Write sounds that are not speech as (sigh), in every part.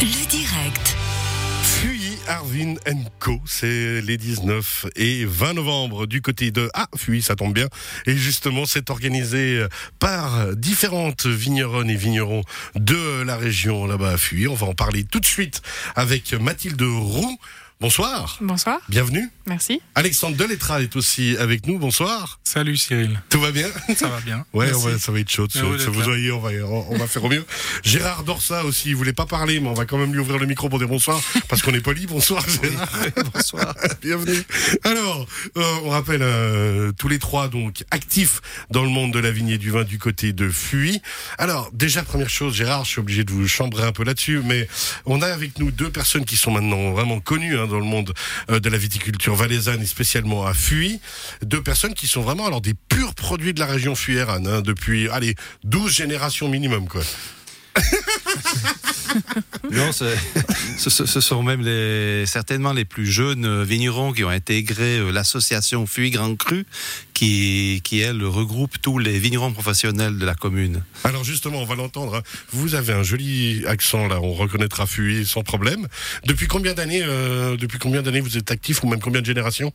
Le direct. Fuy Arvin Co, c'est les 19 et 20 novembre du côté de Ah Fuy, ça tombe bien. Et justement, c'est organisé par différentes vigneronnes et vignerons de la région là-bas à Fuy. On va en parler tout de suite avec Mathilde Roux. Bonsoir. Bonsoir. Bienvenue. Merci. Alexandre Delettra est aussi avec nous. Bonsoir. Salut Cyril. Tout va bien? Ça va bien. Ouais, on va- ça va être chaud. d'être vous voyez, on va, on va faire au mieux. Gérard Dorsa aussi, il voulait pas parler, mais on va quand même lui ouvrir le micro pour dire bonsoir, parce qu'on est poli. Bonsoir Gérard. (laughs) Bonsoir. Bienvenue. Alors, euh, on rappelle euh, tous les trois donc actifs dans le monde de la vigne et du vin du côté de Fuy. Alors, déjà première chose, Gérard, je suis obligé de vous chambrer un peu là-dessus, mais on a avec nous deux personnes qui sont maintenant vraiment connues hein, dans le monde euh, de la viticulture valaisanne spécialement à Fuy. Deux personnes qui sont vraiment alors des purs produits de la région fuyérane hein, depuis allez 12 générations minimum quoi. (laughs) Non, ce, ce- ce sont même les, certainement les plus jeunes vignerons qui ont intégré euh, l'association Fuy Grand Cru, qui, qui elle regroupe tous les vignerons professionnels de la commune. Alors justement, on va l'entendre. hein. Vous avez un joli accent là, on reconnaîtra Fuy sans problème. Depuis combien d'années, euh, depuis combien d'années vous êtes actif ou même combien de générations?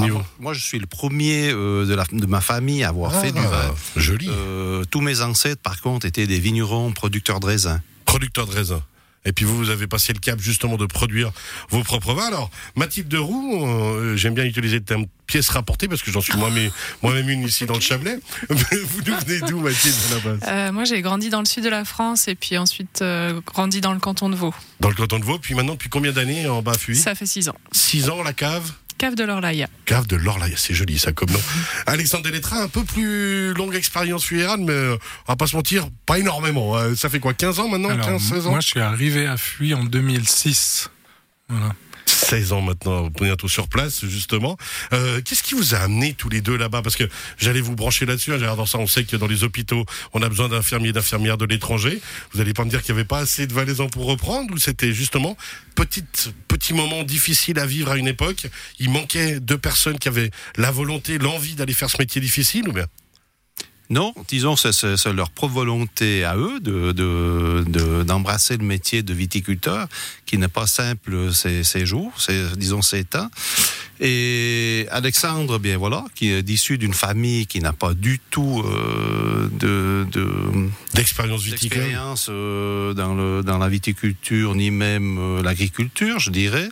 Niveau Ah, moi, je suis le premier euh, de, la- de ma famille à avoir fait du Ah, vin. Joli. Euh, tous mes ancêtres, par contre, étaient des vignerons producteurs de raisins. Producteur de raisin. Et puis vous, vous avez passé le cap justement de produire vos propres vins. Alors, Mathilde de Roux, euh, j'aime bien utiliser le terme pièce rapportée parce que j'en suis moi-même (laughs) moi-même une ici dans le Chablais. (laughs) vous nous venez d'où, Mathilde, à la base? Euh, moi, j'ai grandi dans le sud de la France et puis ensuite euh, grandi dans le canton de Vaud. Dans le canton de Vaud. Puis maintenant, depuis combien d'années en bas Ça fait six ans. Six ans, la cave? Cave de l'Orlaïa. Cave de l'Orlaïa, c'est joli ça comme nom. (laughs) Alexandre Delettra, un peu plus longue expérience fuyérane, mais euh, on va pas se mentir, pas énormément. hein. Ça fait quoi, 15 ans maintenant Alors, 15, 16 ans? moi, je suis arrivé à Fuy en 2006. Voilà. 16 ans maintenant, bientôt sur place, justement. Euh, Qu'est-ce qui vous a amené tous les deux là-bas? Parce que j'allais vous brancher là-dessus. Hein, ça, on sait que dans les hôpitaux, on a besoin d'infirmiers et d'infirmières de l'étranger. Vous allez pas me dire qu'il n'y avait pas assez de Valaisans pour reprendre ou c'était justement petite, petit moment difficile à vivre à une époque? Il manquait de personnes qui avaient la volonté, l'envie d'aller faire ce métier difficile ou bien? Non, disons, c'est- c'est c'est leur propre volonté à eux de- de- de- d'embrasser le métier de viticulteur, qui n'est pas simple ces, ces jours, ces, disons ces temps. Et Alexandre, bien voilà, qui est issu d'une famille qui n'a pas du tout euh, de, de D'expérience viticole d'expérience euh, dans, le, dans la viticulture, ni même euh, l'agriculture, je dirais.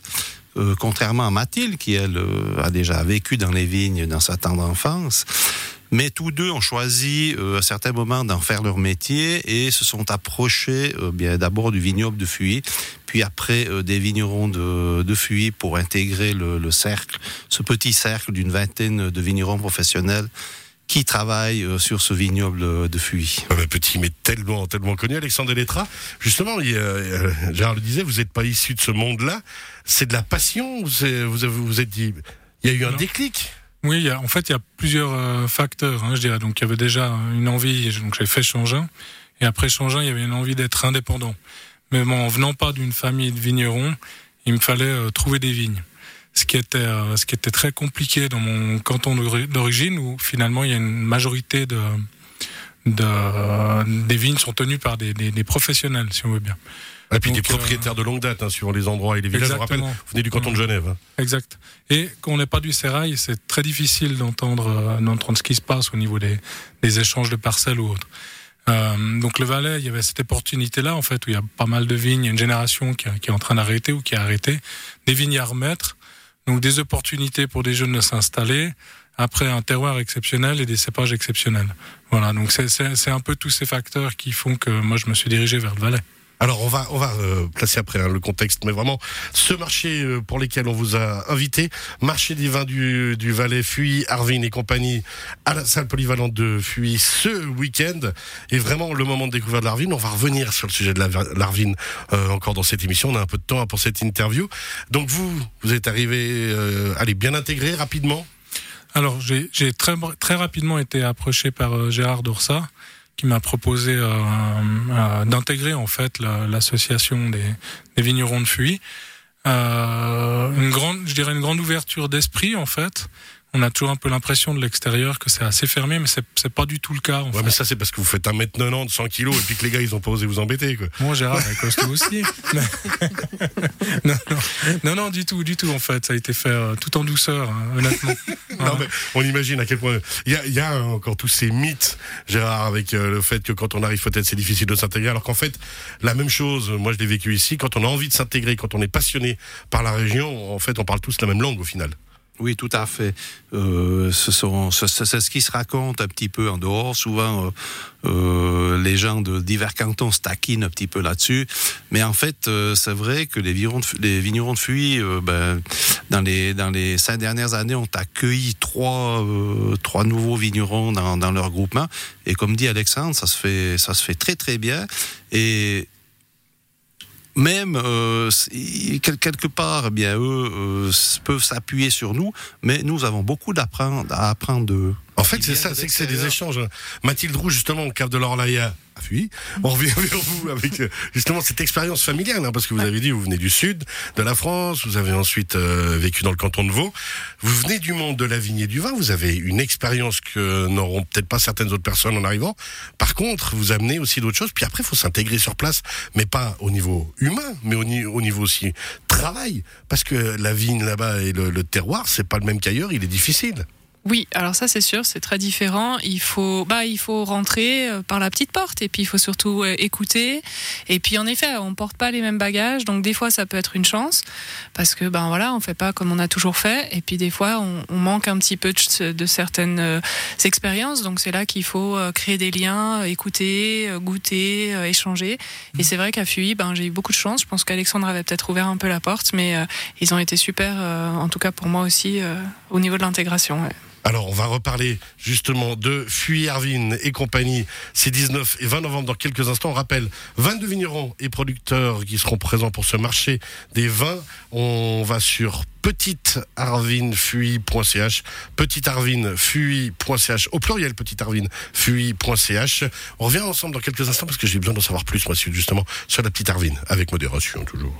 Euh, contrairement à Mathilde, qui elle euh, a déjà vécu dans les vignes dans sa tendre enfance. Mais tous deux ont choisi euh, à certains moments d'en faire leur métier et se sont approchés euh, bien d'abord du vignoble de Fuy, puis après euh, des vignerons de, de Fuy pour intégrer le, le cercle, ce petit cercle d'une vingtaine de vignerons professionnels qui travaillent euh, sur ce vignoble de Fuy. Ah, mais petit, mais tellement, tellement connu, Alexandre Delettra. Justement, il euh, Gérard le disait, vous n'êtes pas issu de ce monde-là. C'est de la passion ou c'est- vous avez, vous êtes dit, il y a eu un Non. déclic? Oui, en fait, il y a plusieurs euh, facteurs, hein, je dirais. Donc, il y avait déjà une envie, donc j'ai fait Changin. Et après Changin, il y avait une envie d'être indépendant. Mais bon, en venant pas d'une famille de vignerons, il me fallait euh, trouver des vignes. Ce qui était, euh, ce qui était très compliqué dans mon canton d'ori- d'origine, où finalement il y a une majorité de, de des vignes sont tenues par des professionnels, si on veut bien. Et puis Donc, des propriétaires de longue date, hein, suivant les endroits et les villages. Je vous rappelle, Exactement. vous venez du canton de Genève. hein. Exact. Et quand on n'est pas du sérail, c'est très difficile d'entendre euh, d'entendre ce qui se passe au niveau des, des échanges de parcelles ou autres. Euh, donc le Valais, il y avait cette opportunité-là, en fait, où il y a pas mal de vignes, il y a une génération qui, qui est en train d'arrêter ou qui a arrêté, des vignes à remettre, donc des opportunités pour des jeunes de s'installer, après un terroir exceptionnel et des cépages exceptionnels. Voilà, donc c'est un peu tous ces facteurs qui font que moi je me suis dirigé vers le Valais. Alors on va on va euh, placer après hein, le contexte, mais vraiment ce marché euh, pour lequel on vous a invité, marché des vins du, du Valais, Fuy, Arvin et compagnie, à la salle polyvalente de Fuy ce week-end, est vraiment le moment de découvrir de l'Arvin. On va revenir sur le sujet de la- l'Arvin euh, encore dans cette émission. On a un peu de temps pour cette interview. Donc vous vous êtes arrivé, euh, allez bien intégré rapidement? Alors, j'ai très, très rapidement été approché par Gérard Dorsa, qui m'a proposé euh, euh, d'intégrer en fait la- l'association des, des vignerons de Fuy. Euh, une grande, je dirais une grande ouverture d'esprit en fait. On a toujours un peu l'impression de l'extérieur que c'est assez fermé, mais c'est pas du tout le cas. En Ouais, fait. mais ça, c'est parce que vous faites 1m90, 100 kg, et puis que les gars, ils ont pas osé vous embêter, quoi. Moi, Gérard est costaud aussi. (laughs) Non, non, non, non, du tout, du tout. En fait, ça a été fait euh, tout en douceur, hein, honnêtement. Non, Ouais. mais on imagine à quel point. Il y a, il y a encore tous ces mythes, Gérard, avec euh, le fait que quand on arrive peut-être c'est difficile de s'intégrer, alors qu'en fait, la même chose, moi je l'ai vécu ici, quand on a envie de s'intégrer, quand on est passionné par la région, en fait, on parle tous la même langue au final. Oui, tout à fait. Euh, c'est ce qui se raconte un petit peu en dehors. Souvent, euh, euh, les gens de divers cantons se taquinent un petit peu là-dessus. Mais en fait, c'est vrai que les vignerons de, les Fuy, ben, dans les dans les cinq dernières années, ont accueilli trois trois nouveaux vignerons dans, dans leur groupement. Et comme dit Alexandre, ça se fait ça se fait très très bien. Et même euh, quelque part, eh bien eux euh, peuvent s'appuyer sur nous, mais nous avons beaucoup d'apprendre à apprendre d'eux. En fait, c'est ça, c'est que c'est des échanges. Mathilde Roux, justement, au cave de l'Orlaïa, a fui. On revient (laughs) vers vous avec euh, justement cette expérience familiale, hein, parce que vous avez dit, vous venez du sud de la France, vous avez ensuite euh, vécu dans le canton de Vaud. Vous venez du monde de la vigne et du vin, vous avez une expérience que n'auront peut-être pas certaines autres personnes en arrivant. Par contre, vous amenez aussi d'autres choses. Puis après, il faut s'intégrer sur place, mais pas au niveau humain, mais au, ni- au niveau aussi travail, parce que la vigne là-bas et le, le terroir, c'est pas le même qu'ailleurs, il est difficile. Oui, alors ça c'est sûr, c'est très différent. Il faut, bah, il faut rentrer euh, par la petite porte et puis il faut surtout euh, écouter. Et puis en effet, on porte pas les mêmes bagages, donc des fois ça peut être une chance parce que ben voilà, on fait pas comme on a toujours fait. Et puis des fois, on, on manque un petit peu de, de certaines euh, expériences. Donc c'est là qu'il faut créer des liens, écouter, goûter, euh, échanger. Et c'est vrai qu'à Fuy, ben j'ai eu beaucoup de chance. Je pense qu'Alexandre avait peut-être ouvert un peu la porte, mais euh, ils ont été super, en tout cas pour moi aussi, au niveau de l'intégration. ouais. Alors, on va reparler justement de Fuy Arvin et compagnie. C'est 19 et 20 novembre dans quelques instants. On rappelle 22 vignerons et producteurs qui seront présents pour ce marché des vins. On va sur petitearvinfuy.ch, petitearvinfuy.ch, au pluriel petitearvinfuy.ch. On revient ensemble dans quelques instants parce que j'ai besoin d'en savoir plus, moi, justement, sur la petite Arvine, avec modération toujours.